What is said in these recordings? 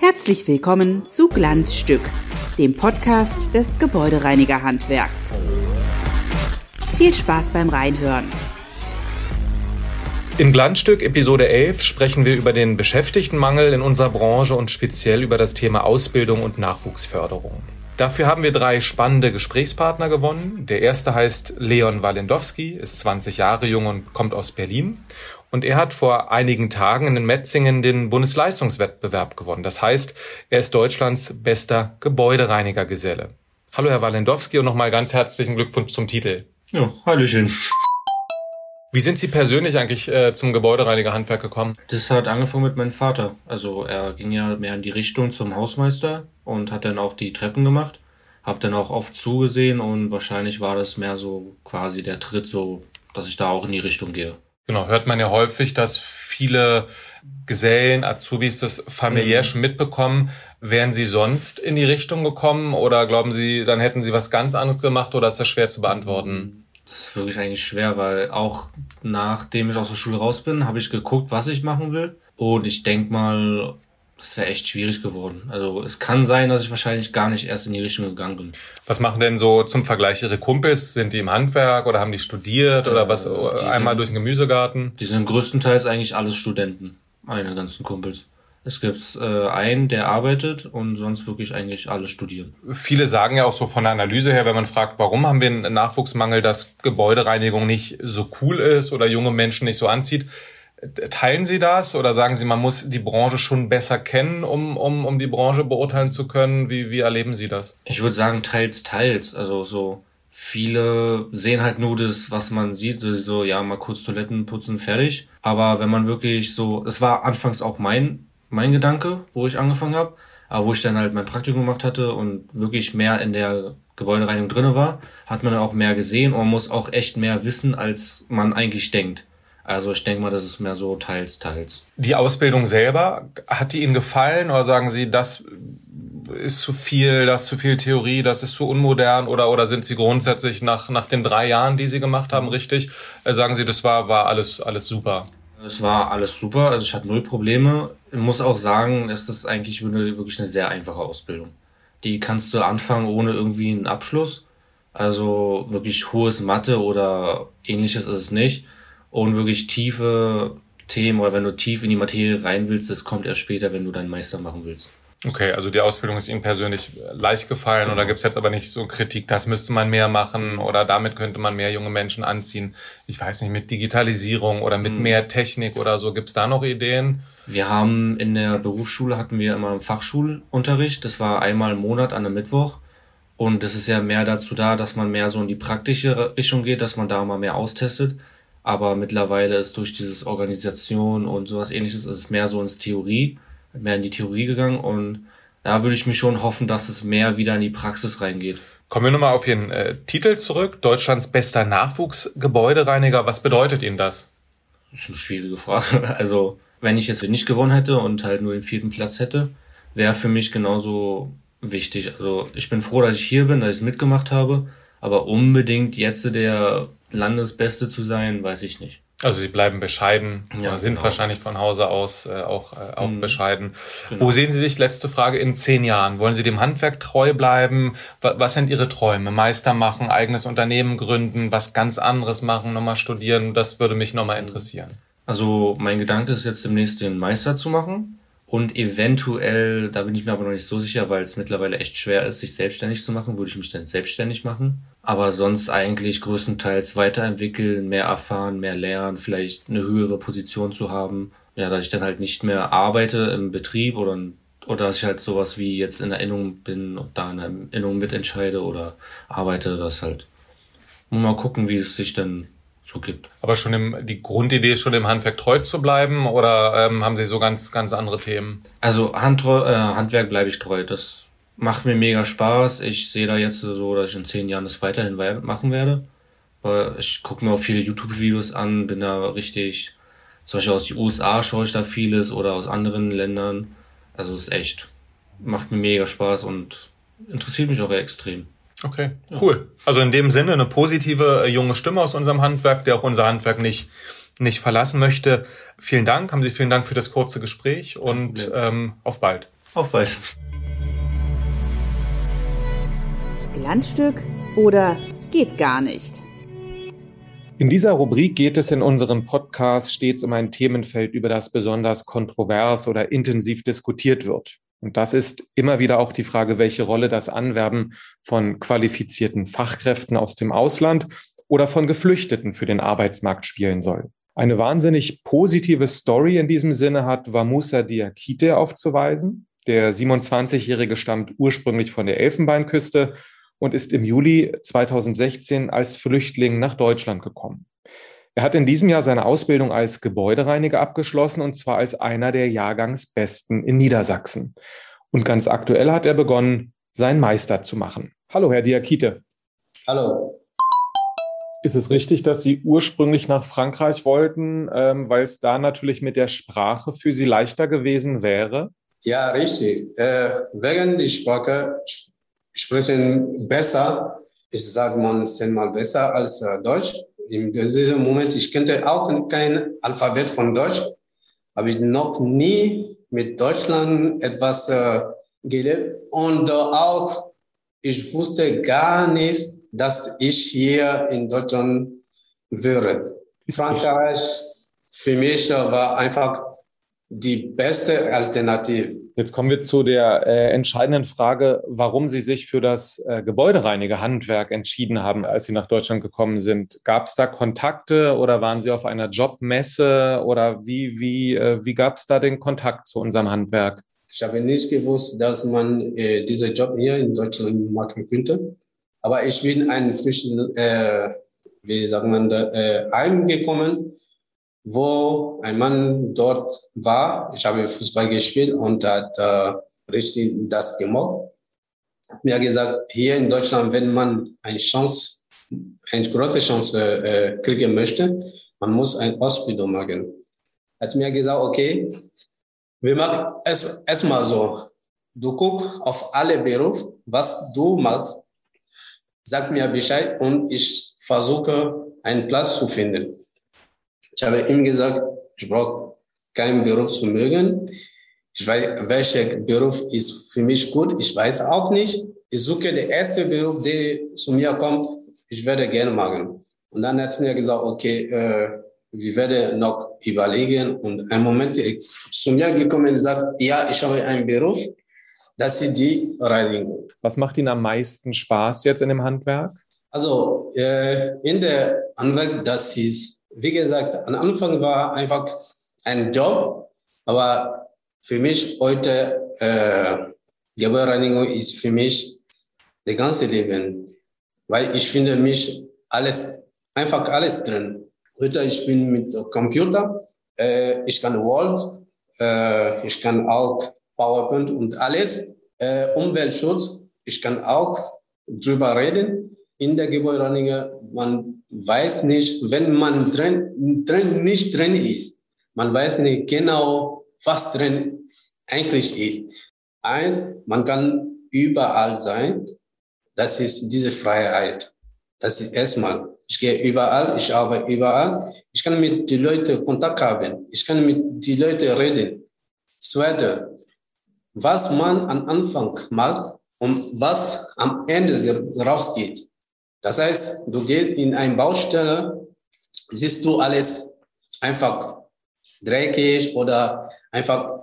Herzlich willkommen zu Glanzstück, dem Podcast des Gebäudereinigerhandwerks. Viel Spaß beim Reinhören. In Glanzstück Episode 11 sprechen wir über den Beschäftigtenmangel in unserer Branche und speziell über das Thema Ausbildung und Nachwuchsförderung. Dafür haben wir drei spannende Gesprächspartner gewonnen. Der erste heißt Leon Walendowski, ist 20 Jahre jung und kommt aus Berlin. Und er hat vor einigen Tagen in Metzingen den Bundesleistungswettbewerb gewonnen. Das heißt, er ist Deutschlands bester Gebäudereinigergeselle. Hallo, Herr Walendowski, und nochmal ganz herzlichen Glückwunsch zum Titel. Ja, Hallöchen. Wie sind Sie persönlich eigentlich äh, zum Gebäudereinigerhandwerk gekommen? Das hat angefangen mit meinem Vater. Also er ging ja mehr in die Richtung zum Hausmeister und hat dann auch die Treppen gemacht. Hab dann auch oft zugesehen und wahrscheinlich war das mehr so quasi der Tritt so, dass ich da auch in die Richtung gehe. Genau, hört man ja häufig, dass viele Gesellen, Azubis das familiär mhm. schon mitbekommen. Wären Sie sonst in die Richtung gekommen oder glauben Sie, dann hätten Sie was ganz anderes gemacht oder ist das schwer zu beantworten? Das ist wirklich eigentlich schwer, weil auch nachdem ich aus der Schule raus bin, habe ich geguckt, was ich machen will. Und ich denk mal, das wäre echt schwierig geworden. Also es kann sein, dass ich wahrscheinlich gar nicht erst in die Richtung gegangen bin. Was machen denn so zum Vergleich Ihre Kumpels? Sind die im Handwerk oder haben die studiert äh, oder was? Einmal sind, durch den Gemüsegarten? Die sind größtenteils eigentlich alles Studenten, meine ganzen Kumpels. Es gibt äh, einen, der arbeitet und sonst wirklich eigentlich alle studieren. Viele sagen ja auch so von der Analyse her, wenn man fragt, warum haben wir einen Nachwuchsmangel, dass Gebäudereinigung nicht so cool ist oder junge Menschen nicht so anzieht. Teilen Sie das oder sagen Sie, man muss die Branche schon besser kennen, um, um, um die Branche beurteilen zu können? Wie, wie erleben Sie das? Ich würde sagen, teils, teils. Also so viele sehen halt nur das, was man sieht, so, ja, mal kurz Toiletten putzen, fertig. Aber wenn man wirklich so, es war anfangs auch mein mein Gedanke, wo ich angefangen habe, aber wo ich dann halt mein Praktikum gemacht hatte und wirklich mehr in der Gebäudereinigung drinne war, hat man dann auch mehr gesehen und man muss auch echt mehr wissen, als man eigentlich denkt. Also ich denke mal, das ist mehr so teils, teils. Die Ausbildung selber, hat die Ihnen gefallen oder sagen Sie, das ist zu viel, das ist zu viel Theorie, das ist zu unmodern oder, oder sind Sie grundsätzlich nach, nach den drei Jahren, die Sie gemacht haben, richtig? Äh, sagen Sie, das war, war alles, alles super? Es war alles super, also ich hatte null Probleme. Ich muss auch sagen, es ist eigentlich wirklich eine sehr einfache Ausbildung. Die kannst du anfangen ohne irgendwie einen Abschluss. Also wirklich hohes Mathe oder ähnliches ist es nicht. Und wirklich tiefe Themen oder wenn du tief in die Materie rein willst, das kommt erst später, wenn du deinen Meister machen willst. Okay, also die Ausbildung ist Ihnen persönlich leicht gefallen genau. oder gibt es jetzt aber nicht so Kritik, das müsste man mehr machen oder damit könnte man mehr junge Menschen anziehen? Ich weiß nicht, mit Digitalisierung oder mit mhm. mehr Technik oder so, gibt es da noch Ideen? Wir haben in der Berufsschule hatten wir immer einen Fachschulunterricht, das war einmal im Monat an einem Mittwoch. Und das ist ja mehr dazu da, dass man mehr so in die praktische Richtung geht, dass man da mal mehr austestet. Aber mittlerweile ist durch dieses Organisation und sowas ähnliches, ist es mehr so ins Theorie mehr in die Theorie gegangen und da würde ich mich schon hoffen, dass es mehr wieder in die Praxis reingeht. Kommen wir nochmal auf Ihren äh, Titel zurück. Deutschlands bester Nachwuchsgebäudereiniger. Was bedeutet Ihnen das? Das ist eine schwierige Frage. Also, wenn ich jetzt nicht gewonnen hätte und halt nur den vierten Platz hätte, wäre für mich genauso wichtig. Also, ich bin froh, dass ich hier bin, dass ich es mitgemacht habe. Aber unbedingt jetzt der Landesbeste zu sein, weiß ich nicht. Also sie bleiben bescheiden, ja, sind genau. wahrscheinlich von Hause aus äh, auch, äh, auch mhm. bescheiden. Genau. Wo sehen Sie sich, letzte Frage, in zehn Jahren? Wollen Sie dem Handwerk treu bleiben? Was, was sind Ihre Träume? Meister machen, eigenes Unternehmen gründen, was ganz anderes machen, nochmal studieren? Das würde mich nochmal interessieren. Also mein Gedanke ist jetzt demnächst den Meister zu machen und eventuell, da bin ich mir aber noch nicht so sicher, weil es mittlerweile echt schwer ist, sich selbstständig zu machen, würde ich mich dann selbstständig machen. Aber sonst eigentlich größtenteils weiterentwickeln, mehr erfahren, mehr lernen, vielleicht eine höhere Position zu haben. Ja, dass ich dann halt nicht mehr arbeite im Betrieb oder, oder dass ich halt sowas wie jetzt in Erinnerung bin und da in der Erinnerung mitentscheide oder arbeite, das halt. Mal gucken, wie es sich dann so gibt. Aber schon im, die Grundidee ist schon im Handwerk treu zu bleiben oder ähm, haben Sie so ganz, ganz andere Themen? Also Handtreu, äh, Handwerk bleibe ich treu. Das macht mir mega Spaß. Ich sehe da jetzt so, dass ich in zehn Jahren das weiterhin machen werde. Weil ich gucke mir auch viele YouTube-Videos an, bin da richtig, zum Beispiel aus den USA schaue ich da vieles oder aus anderen Ländern. Also es ist echt, macht mir mega Spaß und interessiert mich auch extrem. Okay, cool. Also in dem Sinne eine positive äh, junge Stimme aus unserem Handwerk, der auch unser Handwerk nicht nicht verlassen möchte. Vielen Dank, haben Sie vielen Dank für das kurze Gespräch und ähm, auf bald. Auf bald. Glanzstück oder geht gar nicht? In dieser Rubrik geht es in unserem Podcast stets um ein Themenfeld, über das besonders kontrovers oder intensiv diskutiert wird. Und das ist immer wieder auch die Frage, welche Rolle das Anwerben von qualifizierten Fachkräften aus dem Ausland oder von Geflüchteten für den Arbeitsmarkt spielen soll. Eine wahnsinnig positive Story in diesem Sinne hat Vamusa Diakite aufzuweisen. Der 27-Jährige stammt ursprünglich von der Elfenbeinküste und ist im Juli 2016 als Flüchtling nach Deutschland gekommen. Er hat in diesem Jahr seine Ausbildung als Gebäudereiniger abgeschlossen und zwar als einer der Jahrgangsbesten in Niedersachsen. Und ganz aktuell hat er begonnen, seinen Meister zu machen. Hallo, Herr Diakite. Hallo. Ist es richtig, dass Sie ursprünglich nach Frankreich wollten, ähm, weil es da natürlich mit der Sprache für Sie leichter gewesen wäre? Ja, richtig. Äh, wegen der Sprache sprechen besser, ich sage mal zehnmal besser als äh, Deutsch. In diesem Moment, ich kannte auch kein Alphabet von Deutsch, habe ich noch nie mit Deutschland etwas äh, gelebt und äh, auch ich wusste gar nicht, dass ich hier in Deutschland wäre. Frankreich für mich war einfach die beste Alternative. Jetzt kommen wir zu der äh, entscheidenden Frage, warum Sie sich für das äh, Gebäudereiniger-Handwerk entschieden haben, als Sie nach Deutschland gekommen sind. Gab es da Kontakte oder waren Sie auf einer Jobmesse oder wie, wie, äh, wie gab es da den Kontakt zu unserem Handwerk? Ich habe nicht gewusst, dass man äh, diesen Job hier in Deutschland machen könnte. Aber ich bin ein frischen, äh, wie sagt man, da, äh, heimgekommen wo ein Mann dort war. Ich habe Fußball gespielt und hat äh, richtig das gemacht. Mir gesagt, hier in Deutschland, wenn man eine Chance, eine große Chance äh, kriegen möchte, man muss eine Ausbildung machen. Hat mir gesagt, okay, wir machen es erstmal so. Du guckst auf alle Berufe, was du machst, sag mir Bescheid und ich versuche, einen Platz zu finden. Ich habe ihm gesagt, ich brauche keinen Beruf zu mögen. Ich weiß, welcher Beruf ist für mich gut. Ich weiß auch nicht. Ich suche den ersten Beruf, der zu mir kommt. Ich werde gerne machen. Und dann hat er mir gesagt, okay, äh, wir werden noch überlegen. Und ein Moment ist zu mir gekommen und sagt, ja, ich habe einen Beruf. Das ist die Reinigung. Was macht Ihnen am meisten Spaß jetzt in dem Handwerk? Also äh, in der Handwerk, das ist wie gesagt, am Anfang war einfach ein Job, aber für mich heute, äh, Gebäudereinigung ist für mich das ganze Leben, weil ich finde mich alles, einfach alles drin. Heute ich bin mit Computer, äh, ich kann Word, äh, ich kann auch PowerPoint und alles. Äh, Umweltschutz, ich kann auch drüber reden. In der Gebäudereinigung, man weiß nicht, wenn man drin, drin nicht drin ist, man weiß nicht genau, was drin eigentlich ist. Eins, man kann überall sein. Das ist diese Freiheit. Das ist erstmal. Ich gehe überall, ich arbeite überall. Ich kann mit den Leuten Kontakt haben. Ich kann mit den Leuten reden. Zweite, was man am Anfang macht und was am Ende rausgeht. Das heißt, du gehst in eine Baustelle, siehst du alles einfach dreckig oder einfach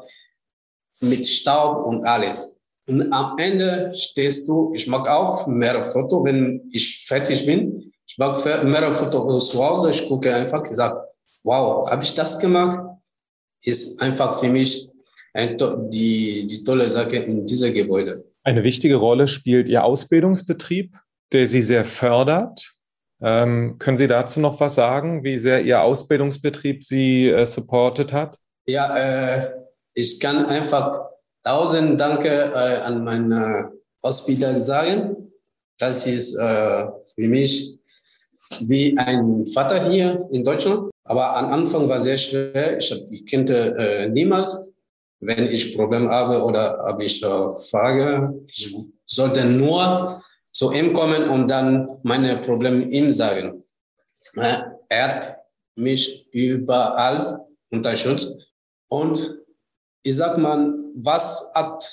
mit Staub und alles. Und am Ende stehst du, ich mag auch mehrere Fotos, wenn ich fertig bin. Ich mag mehrere Fotos zu Hause. Ich gucke einfach, gesagt, wow, habe ich das gemacht? Ist einfach für mich die, die tolle Sache in diesem Gebäude. Eine wichtige Rolle spielt Ihr Ausbildungsbetrieb der Sie sehr fördert. Ähm, können Sie dazu noch was sagen, wie sehr Ihr Ausbildungsbetrieb Sie äh, supportet hat? Ja, äh, ich kann einfach tausend Danke äh, an meine Ausbilder sagen. Das ist äh, für mich wie ein Vater hier in Deutschland. Aber am Anfang war sehr schwer. Ich, ich kannte äh, niemals, wenn ich Probleme habe oder habe ich äh, Frage. Ich sollte nur zu ihm kommen und dann meine Probleme ihm sagen. Er hat mich überall unterstützt. Und ich sag mal, was hat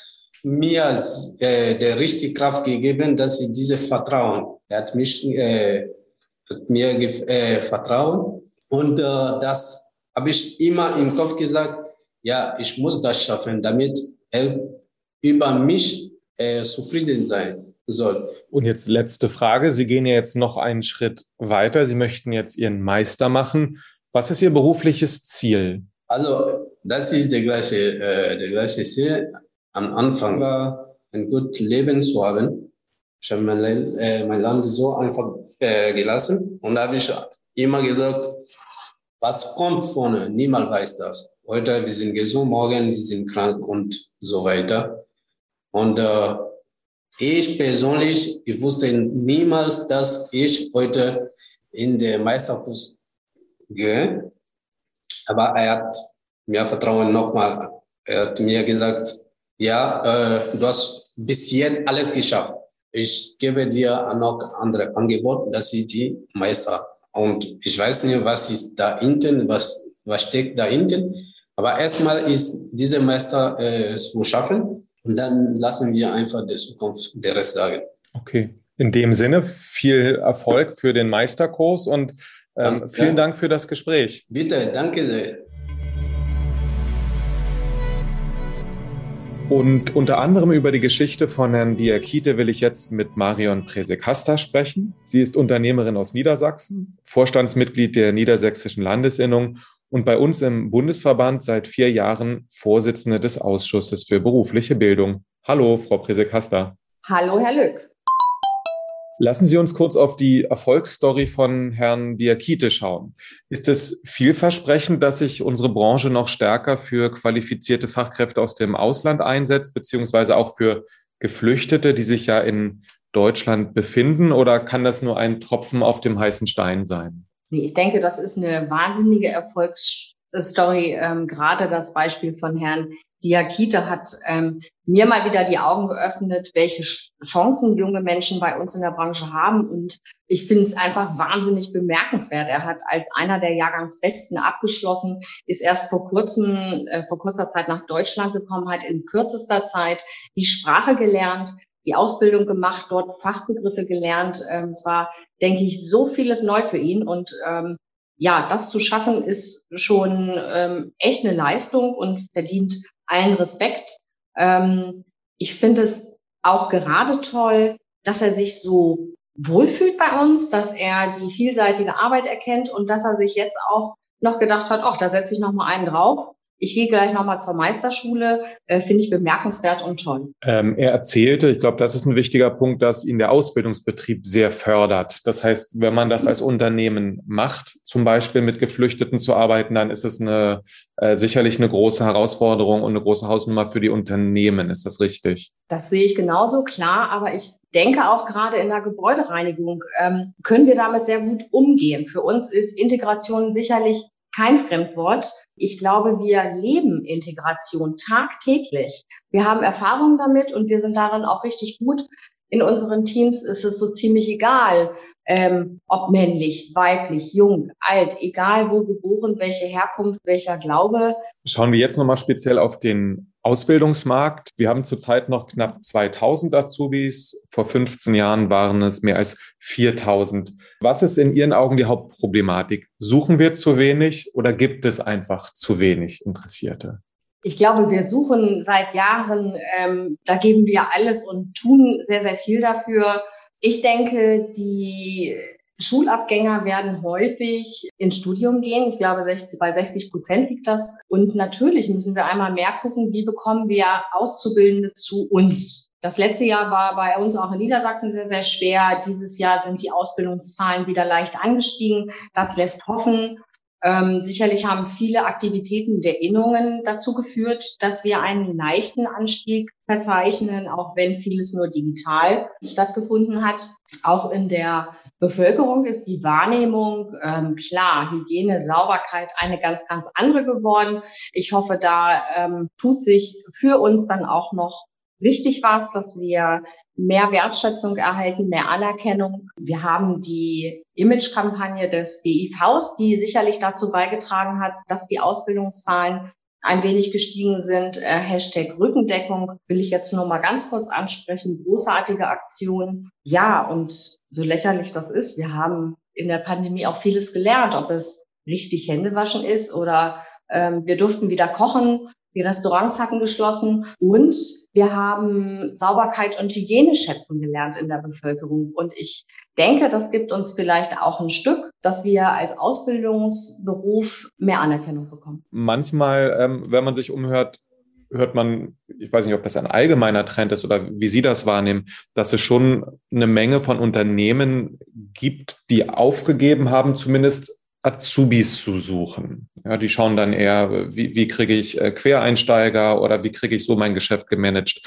mir äh, der richtige Kraft gegeben, dass ich diese Vertrauen, er hat mich äh, hat mir äh, vertrauen. Und äh, das habe ich immer im Kopf gesagt, ja, ich muss das schaffen, damit er über mich äh, zufrieden sein soll. Und jetzt letzte Frage. Sie gehen ja jetzt noch einen Schritt weiter. Sie möchten jetzt Ihren Meister machen. Was ist Ihr berufliches Ziel? Also, das ist der gleiche, äh, der gleiche Ziel. Am Anfang war ein gutes Leben zu haben. Ich habe mein, äh, mein Land so einfach äh, gelassen und da habe ich immer gesagt, was kommt vorne? Niemand weiß das. Heute, wir sind gesund, morgen, wir sind krank und so weiter. Und äh, ich persönlich, ich wusste niemals, dass ich heute in den Meisterkurs gehe. Aber er hat mir Vertrauen nochmal. Er hat mir gesagt, ja, äh, du hast bis jetzt alles geschafft. Ich gebe dir noch andere Angebote, dass ich die Meister. Und ich weiß nicht, was ist da hinten, was, was steckt da hinten. Aber erstmal ist diese Meister äh, zu schaffen. Und dann lassen wir einfach der Zukunft der Rest sagen. Okay. In dem Sinne viel Erfolg für den Meisterkurs und ähm, vielen Dank für das Gespräch. Bitte, danke sehr. Und unter anderem über die Geschichte von Herrn Diakite will ich jetzt mit Marion Presekasta sprechen. Sie ist Unternehmerin aus Niedersachsen, Vorstandsmitglied der Niedersächsischen Landesinnung und bei uns im Bundesverband seit vier Jahren Vorsitzende des Ausschusses für berufliche Bildung. Hallo, Frau Presekasta. Hallo, Herr Lück. Lassen Sie uns kurz auf die Erfolgsstory von Herrn Diakite schauen. Ist es vielversprechend, dass sich unsere Branche noch stärker für qualifizierte Fachkräfte aus dem Ausland einsetzt, beziehungsweise auch für Geflüchtete, die sich ja in Deutschland befinden? Oder kann das nur ein Tropfen auf dem heißen Stein sein? Nee, ich denke, das ist eine wahnsinnige Erfolgsstory. Ähm, gerade das Beispiel von Herrn Diakite hat ähm, mir mal wieder die Augen geöffnet, welche Chancen junge Menschen bei uns in der Branche haben. Und ich finde es einfach wahnsinnig bemerkenswert. Er hat als einer der Jahrgangsbesten abgeschlossen, ist erst vor kurzem, äh, vor kurzer Zeit nach Deutschland gekommen, hat in kürzester Zeit die Sprache gelernt, die Ausbildung gemacht, dort Fachbegriffe gelernt. Ähm, es war, denke ich, so vieles neu für ihn und ähm, ja, das zu schaffen ist schon ähm, echt eine Leistung und verdient allen Respekt. Ähm, ich finde es auch gerade toll, dass er sich so wohlfühlt bei uns, dass er die vielseitige Arbeit erkennt und dass er sich jetzt auch noch gedacht hat, ach, da setze ich noch mal einen drauf ich gehe gleich nochmal zur Meisterschule, äh, finde ich bemerkenswert und toll. Ähm, er erzählte, ich glaube, das ist ein wichtiger Punkt, dass ihn der Ausbildungsbetrieb sehr fördert. Das heißt, wenn man das als Unternehmen macht, zum Beispiel mit Geflüchteten zu arbeiten, dann ist es eine, äh, sicherlich eine große Herausforderung und eine große Hausnummer für die Unternehmen. Ist das richtig? Das sehe ich genauso klar, aber ich denke auch gerade in der Gebäudereinigung ähm, können wir damit sehr gut umgehen. Für uns ist Integration sicherlich kein Fremdwort. Ich glaube, wir leben Integration tagtäglich. Wir haben Erfahrungen damit und wir sind darin auch richtig gut. In unseren Teams ist es so ziemlich egal, ähm, ob männlich, weiblich, jung, alt, egal wo geboren, welche Herkunft, welcher Glaube. Schauen wir jetzt nochmal speziell auf den Ausbildungsmarkt. Wir haben zurzeit noch knapp 2000 Azubis. Vor 15 Jahren waren es mehr als 4000. Was ist in Ihren Augen die Hauptproblematik? Suchen wir zu wenig oder gibt es einfach zu wenig Interessierte? Ich glaube, wir suchen seit Jahren, ähm, da geben wir alles und tun sehr, sehr viel dafür. Ich denke, die Schulabgänger werden häufig ins Studium gehen. Ich glaube, 60, bei 60 Prozent liegt das. Und natürlich müssen wir einmal mehr gucken, wie bekommen wir Auszubildende zu uns. Das letzte Jahr war bei uns auch in Niedersachsen sehr, sehr schwer. Dieses Jahr sind die Ausbildungszahlen wieder leicht angestiegen. Das lässt hoffen. Ähm, sicherlich haben viele Aktivitäten der Innungen dazu geführt, dass wir einen leichten Anstieg verzeichnen, auch wenn vieles nur digital stattgefunden hat. Auch in der Bevölkerung ist die Wahrnehmung ähm, klar, Hygiene, Sauberkeit eine ganz, ganz andere geworden. Ich hoffe, da ähm, tut sich für uns dann auch noch richtig was, dass wir mehr Wertschätzung erhalten, mehr Anerkennung. Wir haben die Image-Kampagne des BIVs, die sicherlich dazu beigetragen hat, dass die Ausbildungszahlen ein wenig gestiegen sind. Äh, Hashtag Rückendeckung will ich jetzt nur mal ganz kurz ansprechen. Großartige Aktion. Ja, und so lächerlich das ist, wir haben in der Pandemie auch vieles gelernt, ob es richtig Händewaschen ist oder ähm, wir durften wieder kochen. Die Restaurants hatten geschlossen und wir haben Sauberkeit und Hygiene schätzen gelernt in der Bevölkerung. Und ich denke, das gibt uns vielleicht auch ein Stück, dass wir als Ausbildungsberuf mehr Anerkennung bekommen. Manchmal, ähm, wenn man sich umhört, hört man, ich weiß nicht, ob das ein allgemeiner Trend ist oder wie Sie das wahrnehmen, dass es schon eine Menge von Unternehmen gibt, die aufgegeben haben, zumindest Azubis zu suchen. Ja, die schauen dann eher, wie, wie kriege ich äh, Quereinsteiger oder wie kriege ich so mein Geschäft gemanagt.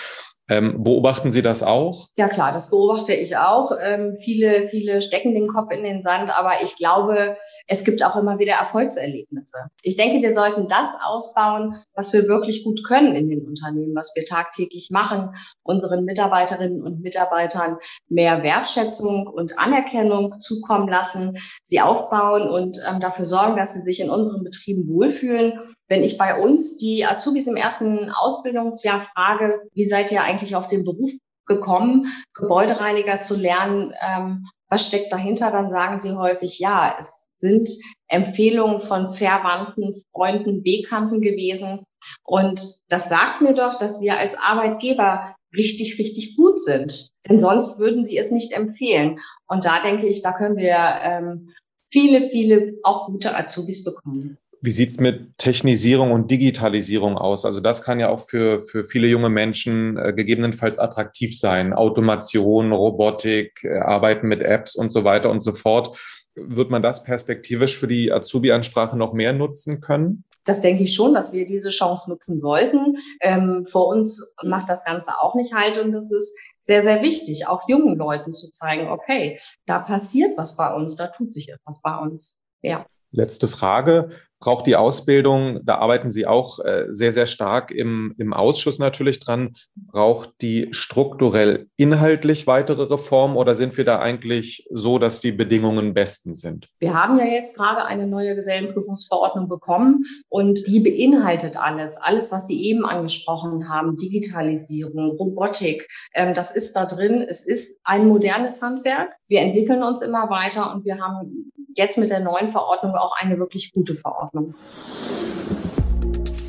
Ähm, beobachten Sie das auch? Ja klar, das beobachte ich auch. Ähm, viele, viele stecken den Kopf in den Sand, aber ich glaube, es gibt auch immer wieder Erfolgserlebnisse. Ich denke, wir sollten das ausbauen, was wir wirklich gut können in den Unternehmen, was wir tagtäglich machen, unseren Mitarbeiterinnen und Mitarbeitern mehr Wertschätzung und Anerkennung zukommen lassen, sie aufbauen und ähm, dafür sorgen, dass sie sich in unseren Betrieben wohlfühlen wenn ich bei uns die Azubis im ersten Ausbildungsjahr frage, wie seid ihr eigentlich auf den Beruf gekommen, Gebäudereiniger zu lernen, ähm, was steckt dahinter, dann sagen sie häufig, ja, es sind Empfehlungen von Verwandten, Freunden, Bekannten gewesen. Und das sagt mir doch, dass wir als Arbeitgeber richtig, richtig gut sind. Denn sonst würden sie es nicht empfehlen. Und da denke ich, da können wir ähm, viele, viele auch gute Azubis bekommen. Wie sieht's mit Technisierung und Digitalisierung aus? Also das kann ja auch für, für viele junge Menschen äh, gegebenenfalls attraktiv sein. Automation, Robotik, äh, Arbeiten mit Apps und so weiter und so fort. Wird man das perspektivisch für die Azubi-Ansprache noch mehr nutzen können? Das denke ich schon, dass wir diese Chance nutzen sollten. Ähm, vor uns macht das Ganze auch nicht halt und das ist sehr, sehr wichtig, auch jungen Leuten zu zeigen, okay, da passiert was bei uns, da tut sich etwas bei uns. Ja. Letzte Frage braucht die Ausbildung, da arbeiten Sie auch äh, sehr, sehr stark im, im Ausschuss natürlich dran, braucht die strukturell inhaltlich weitere Reformen oder sind wir da eigentlich so, dass die Bedingungen besten sind? Wir haben ja jetzt gerade eine neue Gesellenprüfungsverordnung bekommen und die beinhaltet alles, alles, was Sie eben angesprochen haben, Digitalisierung, Robotik, ähm, das ist da drin. Es ist ein modernes Handwerk. Wir entwickeln uns immer weiter und wir haben jetzt mit der neuen Verordnung auch eine wirklich gute Verordnung.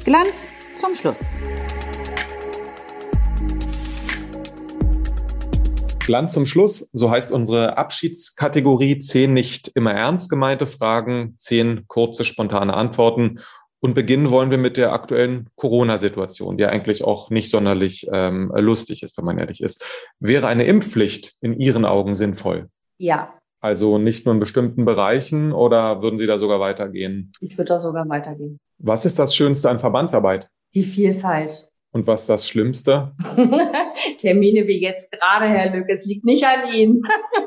Glanz zum Schluss. Glanz zum Schluss, so heißt unsere Abschiedskategorie. Zehn nicht immer ernst gemeinte Fragen, zehn kurze, spontane Antworten. Und beginnen wollen wir mit der aktuellen Corona-Situation, die eigentlich auch nicht sonderlich ähm, lustig ist, wenn man ehrlich ist. Wäre eine Impfpflicht in Ihren Augen sinnvoll? Ja, also nicht nur in bestimmten Bereichen oder würden Sie da sogar weitergehen? Ich würde da sogar weitergehen. Was ist das Schönste an Verbandsarbeit? Die Vielfalt. Und was ist das Schlimmste? Termine wie jetzt gerade, Herr Lück, es liegt nicht an Ihnen.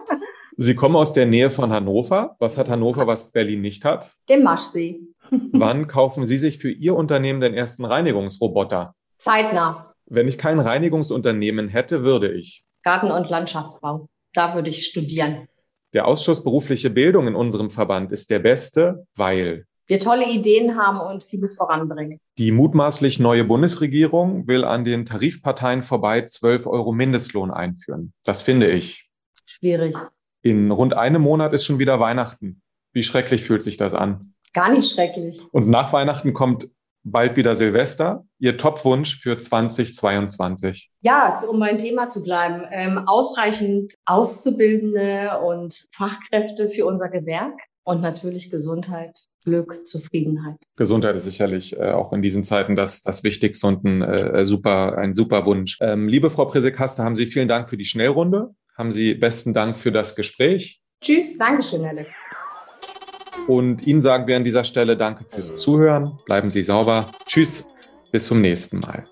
Sie kommen aus der Nähe von Hannover. Was hat Hannover, was Berlin nicht hat? Den Maschsee. Wann kaufen Sie sich für Ihr Unternehmen den ersten Reinigungsroboter? Zeitnah. Wenn ich kein Reinigungsunternehmen hätte, würde ich. Garten- und Landschaftsbau. Da würde ich studieren. Der Ausschuss berufliche Bildung in unserem Verband ist der beste, weil wir tolle Ideen haben und vieles voranbringen. Die mutmaßlich neue Bundesregierung will an den Tarifparteien vorbei 12 Euro Mindestlohn einführen. Das finde ich. Schwierig. In rund einem Monat ist schon wieder Weihnachten. Wie schrecklich fühlt sich das an? Gar nicht schrecklich. Und nach Weihnachten kommt bald wieder Silvester. Ihr Topwunsch für 2022? Ja, um mein Thema zu bleiben, ähm, ausreichend Auszubildende und Fachkräfte für unser Gewerk und natürlich Gesundheit, Glück, Zufriedenheit. Gesundheit ist sicherlich äh, auch in diesen Zeiten das, das Wichtigste und ein, äh, super, ein super Wunsch. Ähm, liebe Frau Präsekaste, haben Sie vielen Dank für die Schnellrunde. Haben Sie besten Dank für das Gespräch. Tschüss, Dankeschön, Alex. Und Ihnen sagen wir an dieser Stelle Danke fürs Zuhören. Bleiben Sie sauber. Tschüss, bis zum nächsten Mal.